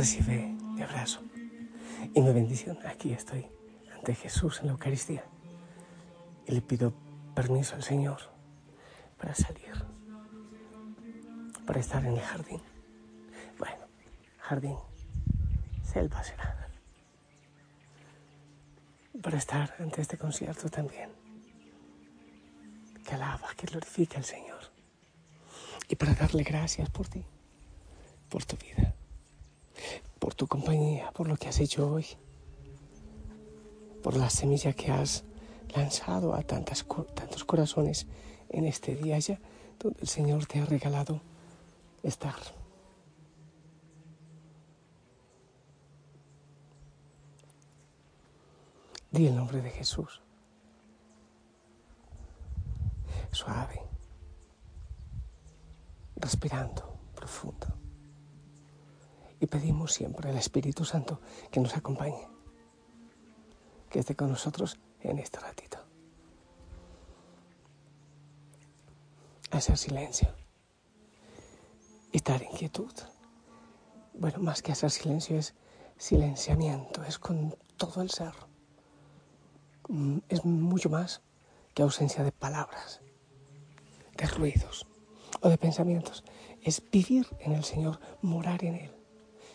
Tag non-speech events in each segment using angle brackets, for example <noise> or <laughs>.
Recibe mi abrazo y mi bendición. Aquí estoy ante Jesús en la Eucaristía y le pido permiso al Señor para salir, para estar en el jardín. Bueno, jardín, selva será. Para estar ante este concierto también que alaba, que glorifica al Señor. Y para darle gracias por ti, por tu vida, por tu compañía, por lo que has hecho hoy, por la semilla que has lanzado a tantas, tantos corazones en este día ya, donde el Señor te ha regalado estar. Di el nombre de Jesús. suave, respirando profundo. Y pedimos siempre al Espíritu Santo que nos acompañe, que esté con nosotros en este ratito. Hacer silencio, estar en quietud. Bueno, más que hacer silencio es silenciamiento, es con todo el ser. Mm, es mucho más que ausencia de palabras de ruidos o de pensamientos. Es vivir en el Señor, morar en Él,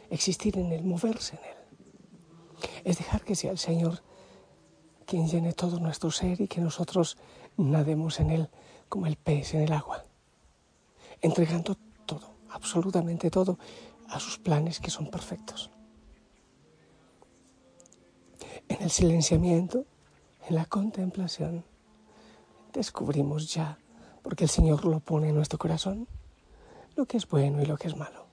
existir en Él, moverse en Él. Es dejar que sea el Señor quien llene todo nuestro ser y que nosotros nademos en Él como el pez en el agua, entregando todo, absolutamente todo, a sus planes que son perfectos. En el silenciamiento, en la contemplación, descubrimos ya porque el Señor lo pone en nuestro corazón, lo que es bueno y lo que es malo.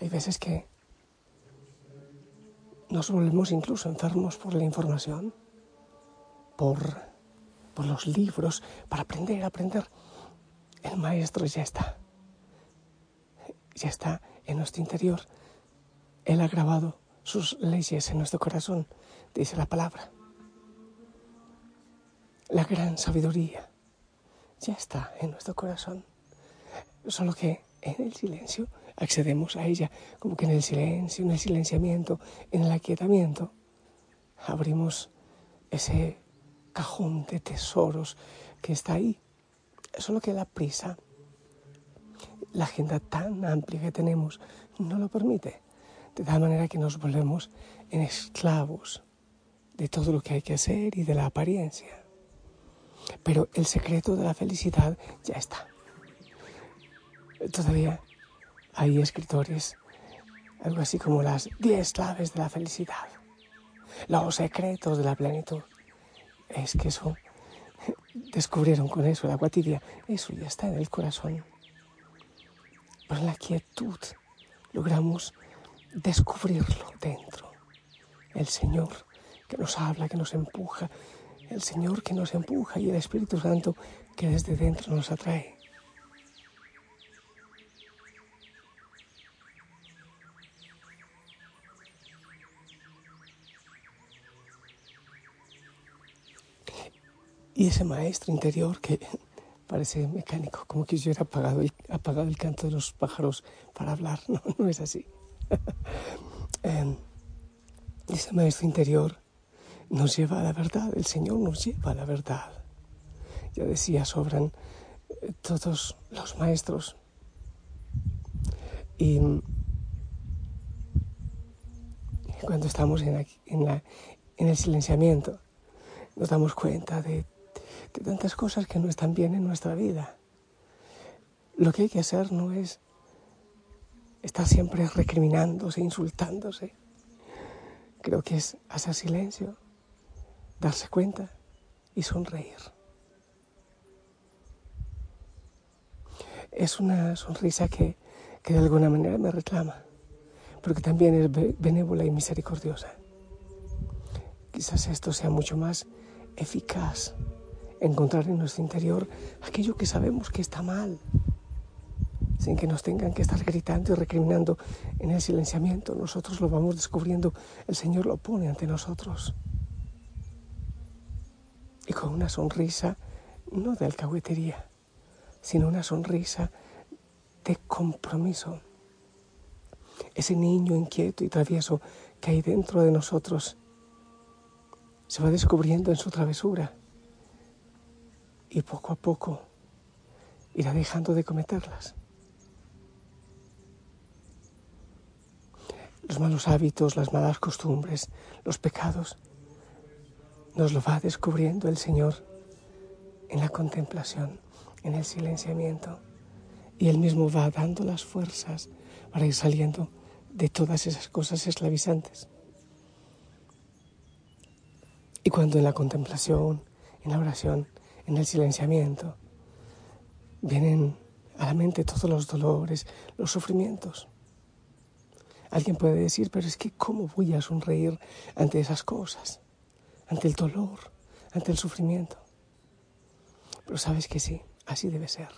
Hay veces que nos volvemos incluso enfermos por la información, por, por los libros, para aprender, aprender. El Maestro ya está, ya está en nuestro interior. Él ha grabado sus leyes en nuestro corazón, dice la palabra la gran sabiduría ya está en nuestro corazón. Solo que en el silencio accedemos a ella, como que en el silencio, en el silenciamiento, en el aquietamiento, abrimos ese cajón de tesoros que está ahí. Solo que la prisa, la agenda tan amplia que tenemos, no lo permite. De tal manera que nos volvemos en esclavos de todo lo que hay que hacer y de la apariencia. Pero el secreto de la felicidad ya está. Todavía hay escritores, algo así como las diez claves de la felicidad, los secretos de la plenitud. Es que eso, descubrieron con eso el agua tibia, eso ya está en el corazón. En la quietud logramos descubrirlo dentro. El Señor que nos habla, que nos empuja, el Señor que nos empuja y el Espíritu Santo que desde dentro nos atrae. Y ese maestro interior que <laughs> parece mecánico, como que yo hubiera apagado el, apagado el canto de los pájaros para hablar. <laughs> No, no es así. <laughs> Em, ese maestro interior nos lleva a la verdad, el Señor nos lleva a la verdad. Ya decía, sobran eh, todos los maestros. Y cuando estamos en, en, en el silenciamiento, nos damos cuenta de, de tantas cosas que no están bien en nuestra vida. Lo que hay que hacer no es estar siempre recriminándose, insultándose. Creo que es hacer silencio, darse cuenta y sonreír. Es una sonrisa que, que de alguna manera me reclama, pero que también es benévola y misericordiosa. Quizás esto sea mucho más eficaz, encontrar en nuestro interior aquello que sabemos que está mal, sin que nos tengan que estar gritando y recriminando en el silenciamiento. Nosotros lo vamos descubriendo, el Señor lo pone ante nosotros. Y con una sonrisa, no de alcahuetería, sino una sonrisa de compromiso. Ese niño inquieto y travieso que hay dentro de nosotros se va descubriendo en su travesura y poco a poco irá dejando de cometerlas. Los malos hábitos, las malas costumbres, los pecados, nos lo va descubriendo el Señor en la contemplación, en el silenciamiento. Y Él mismo va dando las fuerzas para ir saliendo de todas esas cosas esclavizantes. Y cuando en la contemplación, en la oración, en el silenciamiento, vienen a la mente todos los dolores, los sufrimientos. Alguien puede decir, pero es que ¿cómo voy a sonreír ante esas cosas? Ante el dolor, ante el sufrimiento. Pero sabes que sí, así debe ser.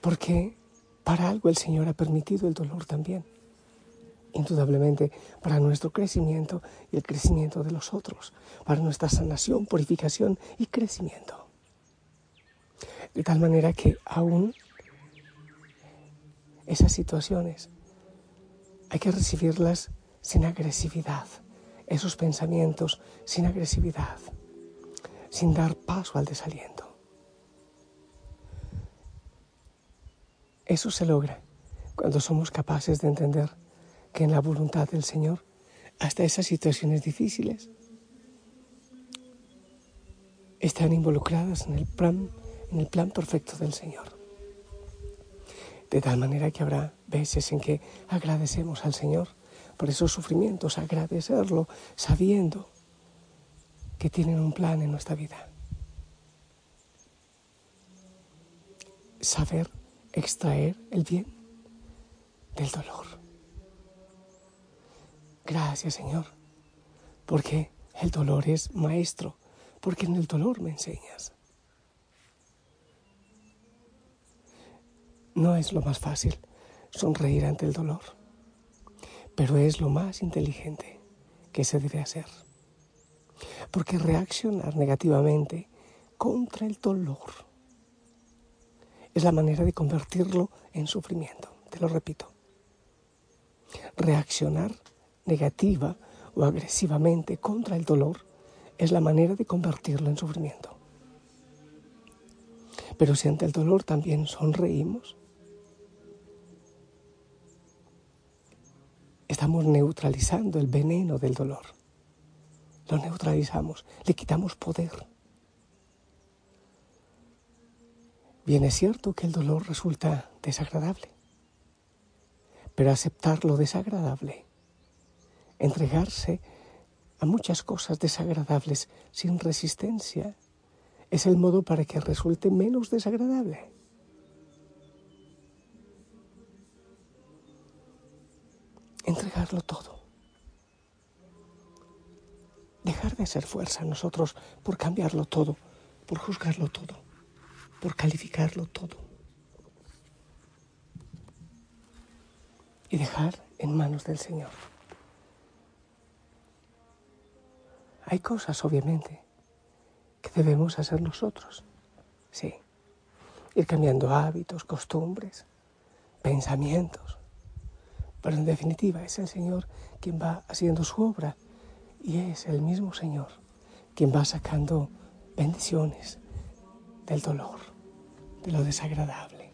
Porque para algo el Señor ha permitido el dolor también indudablemente para nuestro crecimiento y el crecimiento de los otros, para nuestra sanación, purificación y crecimiento. De tal manera que aún esas situaciones hay que recibirlas sin agresividad, esos pensamientos sin agresividad, sin dar paso al desaliento. Eso se logra cuando somos capaces de entender que en la voluntad del Señor hasta esas situaciones difíciles están involucradas en el plan, en el plan perfecto del Señor. De tal manera que habrá veces en que agradecemos al Señor por esos sufrimientos, agradecerlo sabiendo que tienen un plan en nuestra vida. Saber extraer el bien del dolor. Gracias Señor, porque el dolor es maestro, porque en el dolor me enseñas. No es lo más fácil sonreír ante el dolor, pero es lo más inteligente que se debe hacer. Porque reaccionar negativamente contra el dolor es la manera de convertirlo en sufrimiento. Te lo repito. Reaccionar negativa o agresivamente contra el dolor es la manera de convertirlo en sufrimiento. Pero si ante el dolor también sonreímos, estamos neutralizando el veneno del dolor. Lo neutralizamos, le quitamos poder. Bien es cierto que el dolor resulta desagradable, pero aceptar lo desagradable entregarse a muchas cosas desagradables sin resistencia es el modo para que resulte menos desagradable. Entregarlo todo. Dejar de hacer fuerza en nosotros por cambiarlo todo, por juzgarlo todo, por calificarlo todo. Y dejar en manos del Señor. Hay cosas, obviamente, que debemos hacer nosotros. Sí. Ir cambiando hábitos, costumbres, pensamientos. Pero en definitiva es el Señor quien va haciendo su obra Y es el mismo Señor quien va sacando bendiciones del dolor, de lo desagradable.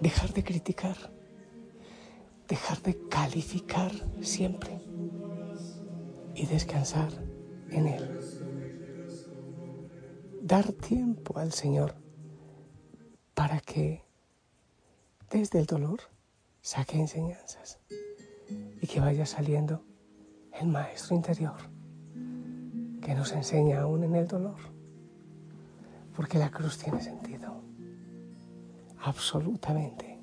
Dejar de criticar, dejar de calificar siempre y descansar en Él. Dar tiempo al Señor para que desde el dolor saque enseñanzas y que vaya saliendo el maestro interior que nos enseña aún en el dolor, porque la cruz tiene sentido, absolutamente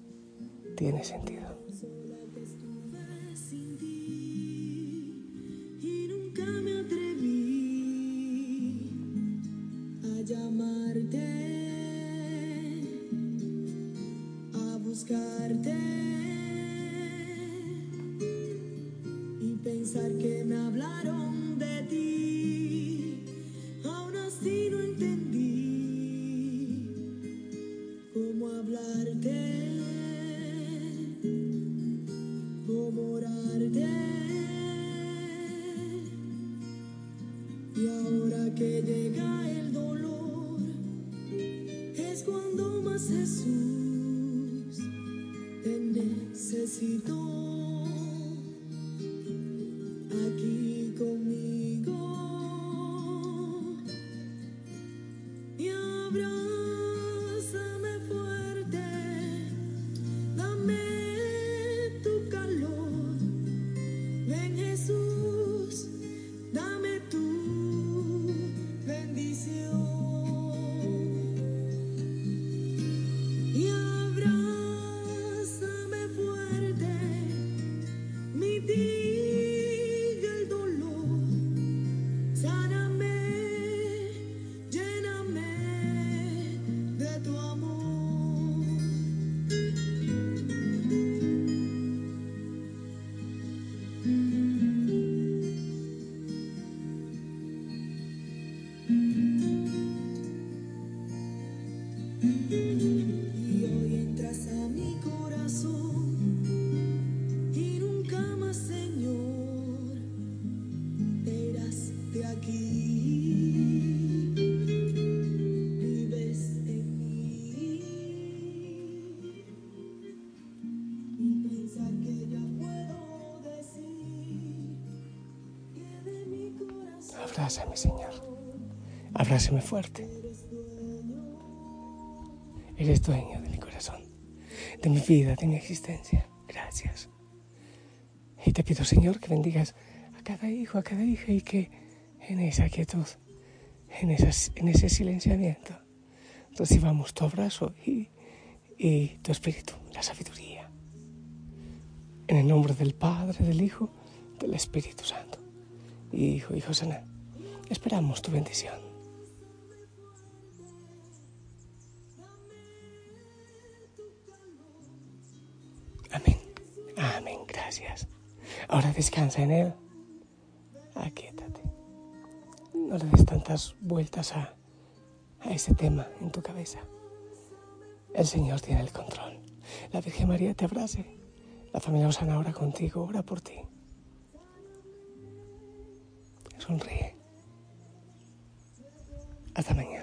tiene sentido. que llega el dolor es cuando más Jesús te necesito. Abrázame, Señor. Abrázame fuerte. Eres dueño de mi corazón, de mi vida, de mi existencia. Gracias. Y te pido, Señor, que bendigas a cada hijo, a cada hija y que en esa quietud, en, ese silenciamiento, recibamos tu abrazo y, y tu espíritu, la sabiduría. En el nombre del Padre, del Hijo, del Espíritu Santo. Hijo, Hijo Sana. Esperamos tu bendición. Ahora descansa en Él. Aquíétate. No le des tantas vueltas a, a ese tema en tu cabeza. El Señor tiene el control. La Virgen María te abrace. La familia Osana ora contigo, ora por ti. Sonríe. Hasta mañana.